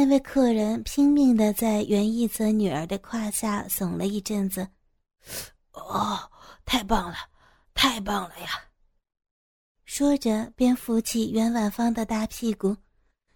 那位客人拼命的在袁一泽女儿的胯下耸了一阵子。哦，太棒了，太棒了呀！说着，便扶起袁婉芳的大屁股，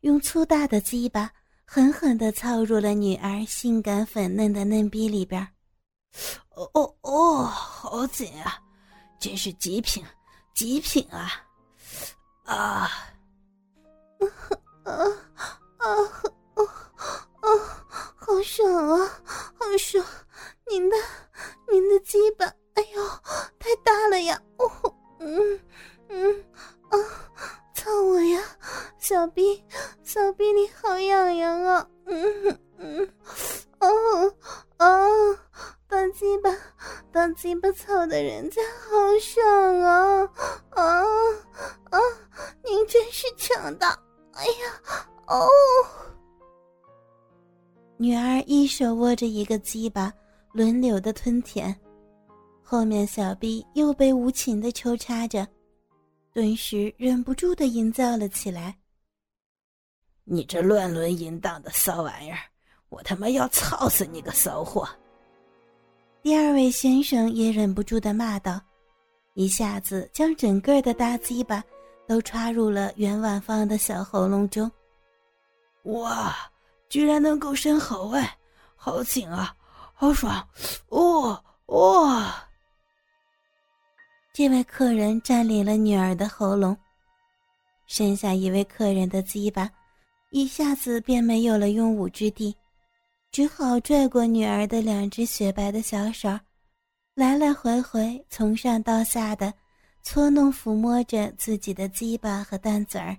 用粗大的鸡巴狠狠的操入了女儿性感粉嫩的嫩逼里边。哦哦哦，好紧啊！真是极品，极品啊！啊！啊啊啊！爽啊，好爽！您的，您的鸡巴，哎呦，太大了呀！哦，嗯嗯啊，操我呀！小臂，小臂里好痒痒啊！嗯嗯，哦哦。大鸡巴，大鸡巴操的人家好爽啊！啊啊！您真是强大！哎呀，哦！女儿一手握着一个鸡巴，轮流的吞舔，后面小臂又被无情的抽插着，顿时忍不住的淫叫了起来。你这乱伦淫荡的骚玩意儿，我他妈要操死你个骚货！第二位先生也忍不住的骂道，一下子将整个的大鸡巴都插入了袁婉芳的小喉咙中。哇，居然能够生喉哎，好紧啊，好爽！哦哦。这位客人占领了女儿的喉咙，剩下一位客人的鸡巴，一下子便没有了用武之地。只好拽过女儿的两只雪白的小手，来来回回从上到下的搓弄抚摸着自己的鸡巴和蛋子儿。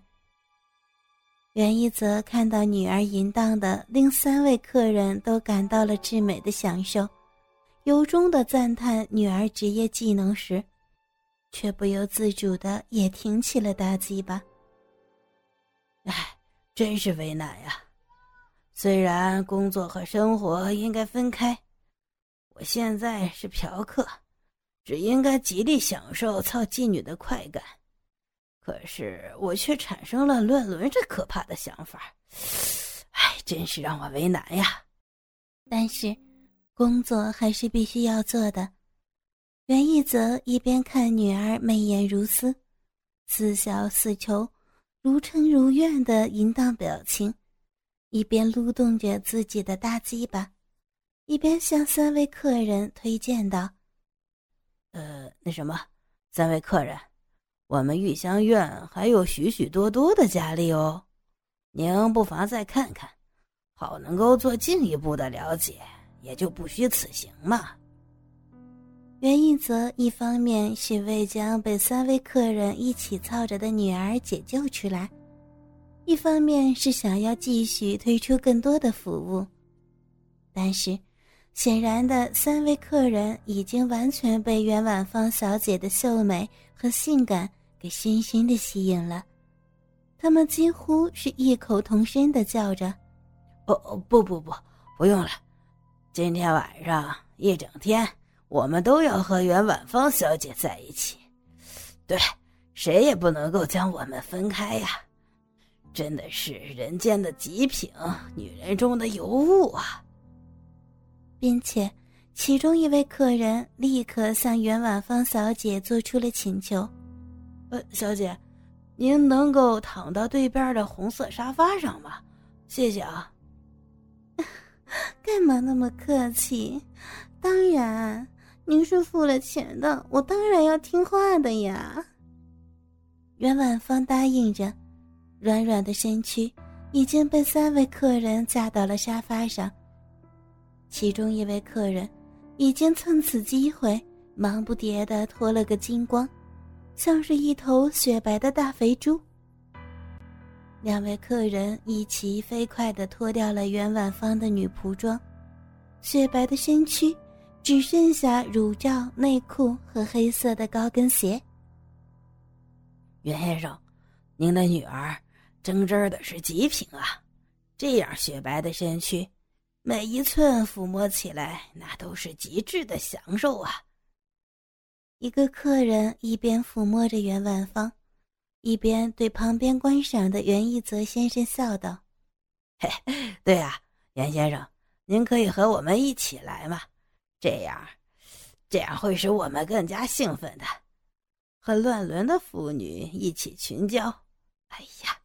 袁一泽看到女儿淫荡的令三位客人都感到了至美的享受，由衷的赞叹女儿职业技能时，却不由自主的也挺起了大鸡巴。哎，真是为难呀！虽然工作和生活应该分开，我现在是嫖客，只应该极力享受操妓女的快感。可是我却产生了乱伦这可怕的想法，哎，真是让我为难呀！但是，工作还是必须要做的。袁一泽一边看女儿媚眼如丝、似笑似求、如嗔如怨的淫荡表情。一边撸动着自己的大鸡巴，一边向三位客人推荐道：“呃，那什么，三位客人，我们玉香院还有许许多多的佳丽哦，您不妨再看看，好能够做进一步的了解，也就不虚此行嘛。”袁一泽一方面是为将被三位客人一起操着的女儿解救出来。一方面是想要继续推出更多的服务，但是显然的三位客人已经完全被袁婉芳小姐的秀美和性感给深深的吸引了，他们几乎是异口同声的叫着：“哦哦不不不，不用了，今天晚上一整天我们都要和袁婉芳小姐在一起，对，谁也不能够将我们分开呀。”真的是人间的极品，女人中的尤物啊！并且，其中一位客人立刻向袁婉芳小姐做出了请求：“呃，小姐，您能够躺到对边的红色沙发上吗？谢谢啊。”干嘛那么客气？当然，您是付了钱的，我当然要听话的呀。袁婉芳答应着。软软的身躯已经被三位客人架到了沙发上。其中一位客人已经趁此机会忙不迭的脱了个精光，像是一头雪白的大肥猪。两位客人一起飞快地脱掉了袁婉芳的女仆装，雪白的身躯只剩下乳罩、内裤和黑色的高跟鞋。袁先生，您的女儿。真真的是极品啊！这样雪白的身躯，每一寸抚摸起来，那都是极致的享受啊！一个客人一边抚摸着袁万芳，一边对旁边观赏的袁一泽先生笑道：“嘿，对呀，袁先生，您可以和我们一起来嘛，这样，这样会使我们更加兴奋的，和乱伦的妇女一起群交。哎呀，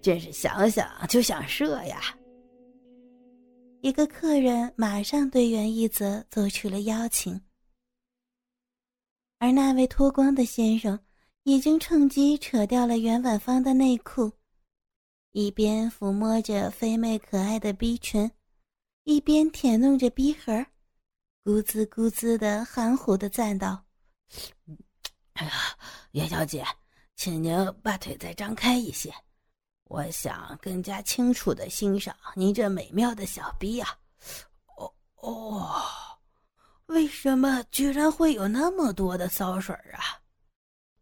真是想想就想射呀！一个客人马上对袁一泽做出了邀请，而那位脱光的先生已经趁机扯掉了袁婉芳的内裤。一边抚摸着肥美可爱的逼唇，一边舔弄着逼核，咕滋咕滋的含糊的赞道：“哎呀，袁小姐，请您把腿再张开一些，我想更加清楚的欣赏您这美妙的小逼呀！哦哦，为什么居然会有那么多的骚水啊？”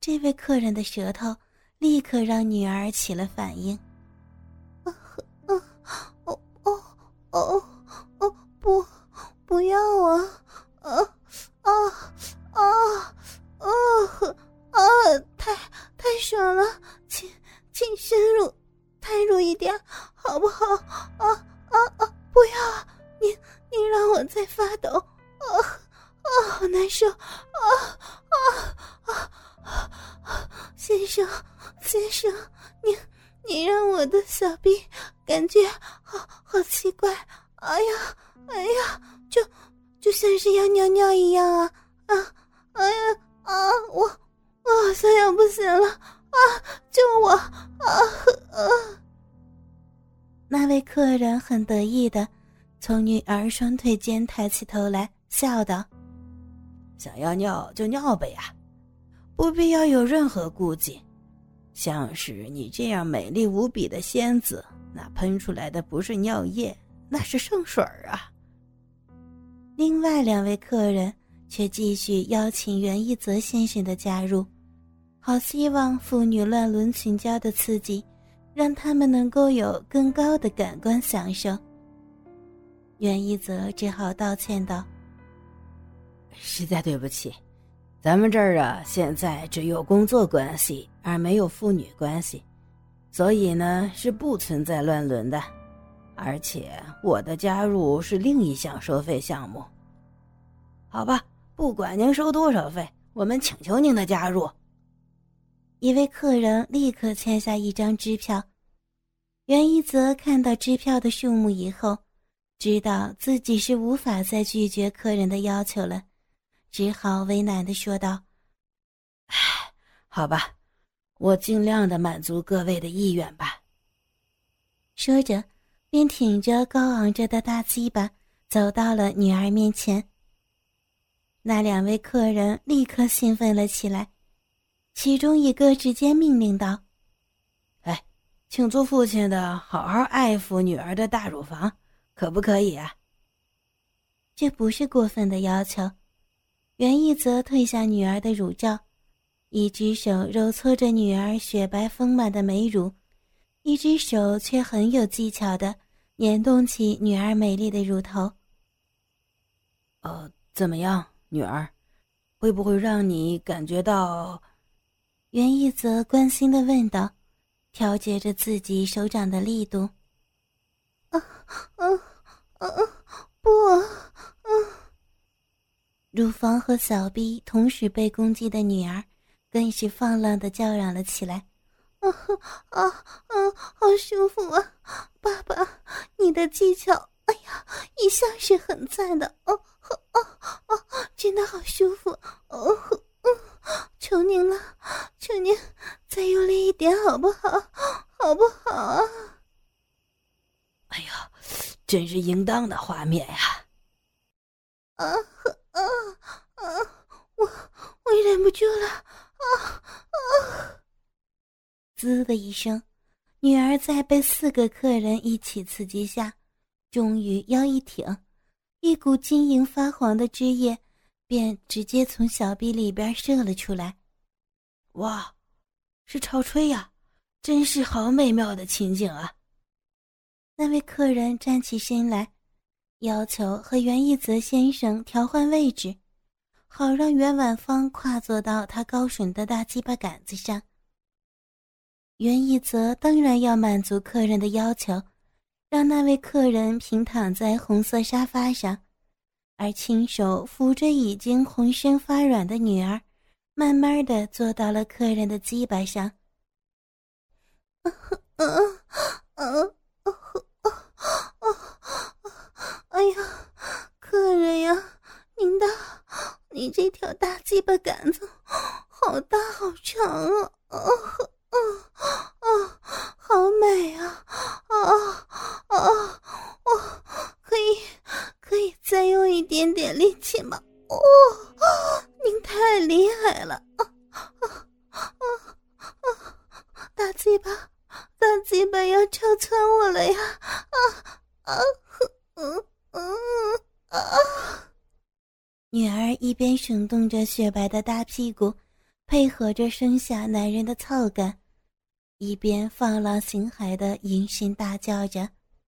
这位客人的舌头立刻让女儿起了反应。啊啊哦哦哦哦不，不要啊！啊啊啊啊！太太爽了，请请深入，太入一点，好不好？啊啊啊！不要啊！你你让我在发抖，啊啊！好难受，啊啊啊！先生先生，你你让我的小臂感觉。好好奇怪，哎呀，哎呀，就就像是要尿尿一样啊啊，哎呀啊，我我好像要不行了啊，救我啊啊！那位客人很得意的从女儿双腿间抬起头来，笑道：“想要尿就尿呗呀，不必要有任何顾忌。像是你这样美丽无比的仙子。”那喷出来的不是尿液，那是圣水儿啊！另外两位客人却继续邀请袁一泽先生的加入，好希望妇女乱伦群交的刺激，让他们能够有更高的感官享受。袁一泽只好道歉道：“实在对不起，咱们这儿啊，现在只有工作关系，而没有父女关系。”所以呢，是不存在乱伦的，而且我的加入是另一项收费项目。好吧，不管您收多少费，我们请求您的加入。一位客人立刻签下一张支票。袁一泽看到支票的数目以后，知道自己是无法再拒绝客人的要求了，只好为难的说道：“唉，好吧。”我尽量的满足各位的意愿吧。说着，便挺着高昂着的大鸡巴走到了女儿面前。那两位客人立刻兴奋了起来，其中一个直接命令道：“哎，请做父亲的好好爱抚女儿的大乳房，可不可以啊？”这不是过分的要求。袁一泽褪下女儿的乳罩。一只手揉搓着女儿雪白丰满的美乳，一只手却很有技巧的捻动起女儿美丽的乳头。呃，怎么样，女儿，会不会让你感觉到？袁一泽关心的问道，调节着自己手掌的力度。啊啊啊！不，啊！乳房和小臂同时被攻击的女儿。更是放浪的叫嚷了起来：“啊啊啊！好舒服啊，爸爸，你的技巧，哎呀，一向是很赞的。哦哦哦，真的好舒服。哦，嗯，求您了，求您再用力一点，好不好？好不好啊？哎呀，真是应当的画面呀！啊我忍不住了。”啊啊！滋的一声，女儿在被四个客人一起刺激下，终于腰一挺，一股晶莹发黄的汁液便直接从小臂里边射了出来。哇，是潮吹呀！真是好美妙的情景啊！那位客人站起身来，要求和袁一泽先生调换位置。好让袁婉芳跨坐到他高耸的大鸡巴杆子上。袁一泽当然要满足客人的要求，让那位客人平躺在红色沙发上，而亲手扶着已经浑身发软的女儿，慢慢的坐到了客人的鸡巴上。啊啊啊啊啊啊哎呀，客人呀，您的，你这条大鸡巴杆子好大好长啊！啊啊啊，好美啊！啊啊！我可以可以再用一点点力气吗？哦，您太厉害了！啊啊啊啊！大鸡巴，大鸡巴要敲穿我了呀！啊啊！嗯嗯啊！女儿一边耸动着雪白的大屁股，配合着生下男人的操感，一边放浪形骸的淫声大叫着。